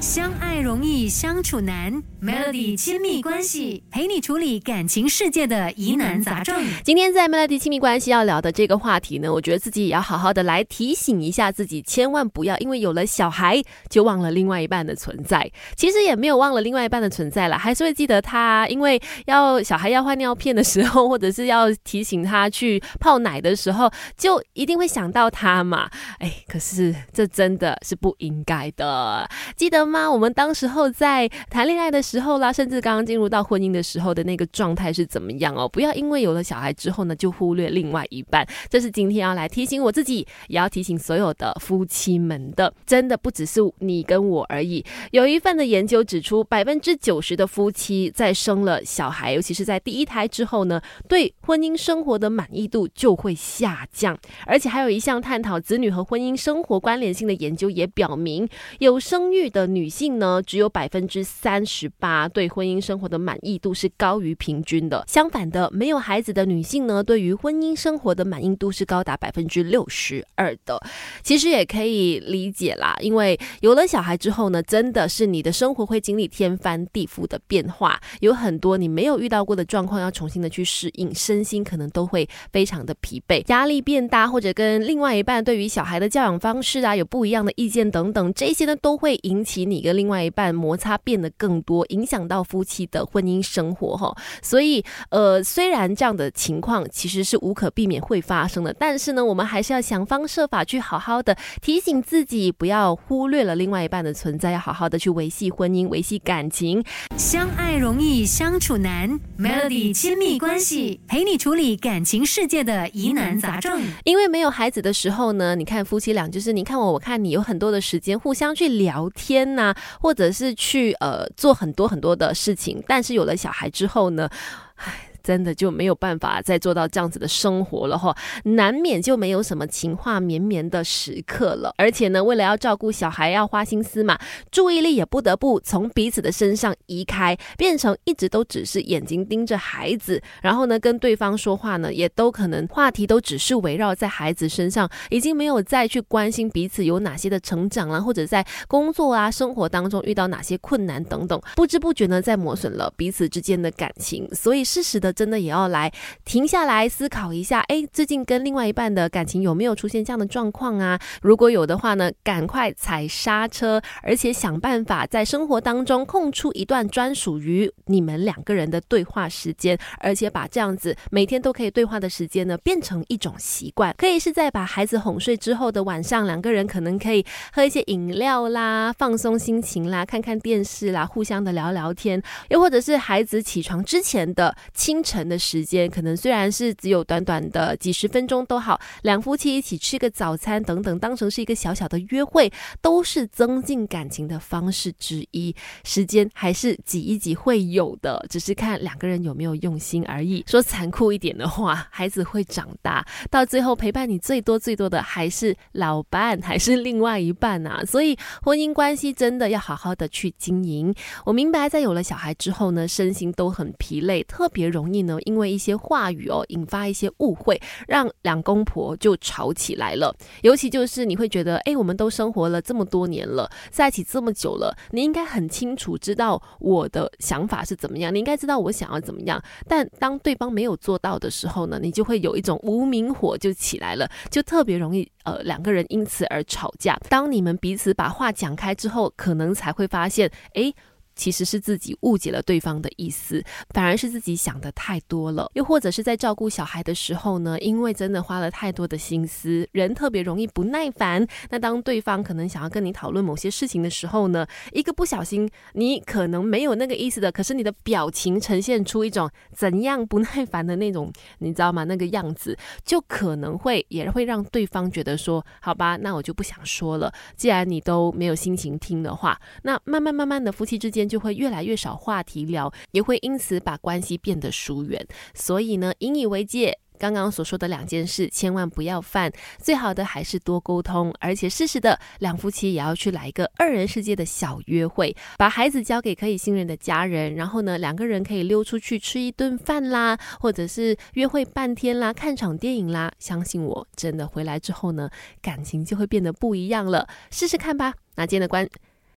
相爱容易相处难，Melody 亲密关系陪你处理感情世界的疑难杂症。今天在 Melody 亲密关系要聊的这个话题呢，我觉得自己也要好好的来提醒一下自己，千万不要因为有了小孩就忘了另外一半的存在。其实也没有忘了另外一半的存在了，还是会记得他，因为要小孩要换尿片的时候，或者是要提醒他去泡奶的时候，就一定会想到他嘛。哎，可是这真的是不应该的，记得。吗？我们当时候在谈恋爱的时候啦，甚至刚刚进入到婚姻的时候的那个状态是怎么样哦？不要因为有了小孩之后呢，就忽略另外一半。这是今天要来提醒我自己，也要提醒所有的夫妻们的。真的不只是你跟我而已。有一份的研究指出，百分之九十的夫妻在生了小孩，尤其是在第一胎之后呢，对婚姻生活的满意度就会下降。而且还有一项探讨子女和婚姻生活关联性的研究也表明，有生育的女。女性呢，只有百分之三十八对婚姻生活的满意度是高于平均的。相反的，没有孩子的女性呢，对于婚姻生活的满意度是高达百分之六十二的。其实也可以理解啦，因为有了小孩之后呢，真的是你的生活会经历天翻地覆的变化，有很多你没有遇到过的状况要重新的去适应，身心可能都会非常的疲惫，压力变大，或者跟另外一半对于小孩的教养方式啊有不一样的意见等等，这些呢都会引起。你跟另外一半摩擦变得更多，影响到夫妻的婚姻生活哈。所以，呃，虽然这样的情况其实是无可避免会发生的，但是呢，我们还是要想方设法去好好的提醒自己，不要忽略了另外一半的存在，要好好的去维系婚姻、维系感情。相爱容易相处难，Melody 亲密关系陪你处理感情世界的疑难杂症。因为没有孩子的时候呢，你看夫妻俩就是你看我，我看你，有很多的时间互相去聊天。那或者是去呃做很多很多的事情，但是有了小孩之后呢，唉。真的就没有办法再做到这样子的生活了哈，难免就没有什么情话绵绵的时刻了。而且呢，为了要照顾小孩，要花心思嘛，注意力也不得不从彼此的身上移开，变成一直都只是眼睛盯着孩子，然后呢，跟对方说话呢，也都可能话题都只是围绕在孩子身上，已经没有再去关心彼此有哪些的成长啦，或者在工作啊、生活当中遇到哪些困难等等，不知不觉呢，在磨损了彼此之间的感情。所以适时的。真的也要来停下来思考一下，哎，最近跟另外一半的感情有没有出现这样的状况啊？如果有的话呢，赶快踩刹车，而且想办法在生活当中空出一段专属于你们两个人的对话时间，而且把这样子每天都可以对话的时间呢，变成一种习惯。可以是在把孩子哄睡之后的晚上，两个人可能可以喝一些饮料啦，放松心情啦，看看电视啦，互相的聊聊天，又或者是孩子起床之前的亲晨的时间可能虽然是只有短短的几十分钟都好，两夫妻一起吃个早餐等等，当成是一个小小的约会，都是增进感情的方式之一。时间还是挤一挤会有的，只是看两个人有没有用心而已。说残酷一点的话，孩子会长大，到最后陪伴你最多最多的还是老伴，还是另外一半啊。所以婚姻关系真的要好好的去经营。我明白，在有了小孩之后呢，身心都很疲累，特别容。易呢，因为一些话语哦，引发一些误会，让两公婆就吵起来了。尤其就是你会觉得，哎，我们都生活了这么多年了，在一起这么久了，你应该很清楚知道我的想法是怎么样，你应该知道我想要怎么样。但当对方没有做到的时候呢，你就会有一种无名火就起来了，就特别容易呃两个人因此而吵架。当你们彼此把话讲开之后，可能才会发现，哎。其实是自己误解了对方的意思，反而是自己想的太多了。又或者是在照顾小孩的时候呢，因为真的花了太多的心思，人特别容易不耐烦。那当对方可能想要跟你讨论某些事情的时候呢，一个不小心，你可能没有那个意思的，可是你的表情呈现出一种怎样不耐烦的那种，你知道吗？那个样子就可能会也会让对方觉得说，好吧，那我就不想说了。既然你都没有心情听的话，那慢慢慢慢的夫妻之间就会越来越少话题聊，也会因此把关系变得疏远。所以呢，引以为戒。刚刚所说的两件事，千万不要犯。最好的还是多沟通，而且适时的两夫妻也要去来一个二人世界的小约会，把孩子交给可以信任的家人，然后呢，两个人可以溜出去吃一顿饭啦，或者是约会半天啦，看场电影啦。相信我，真的回来之后呢，感情就会变得不一样了。试试看吧。那今天的关。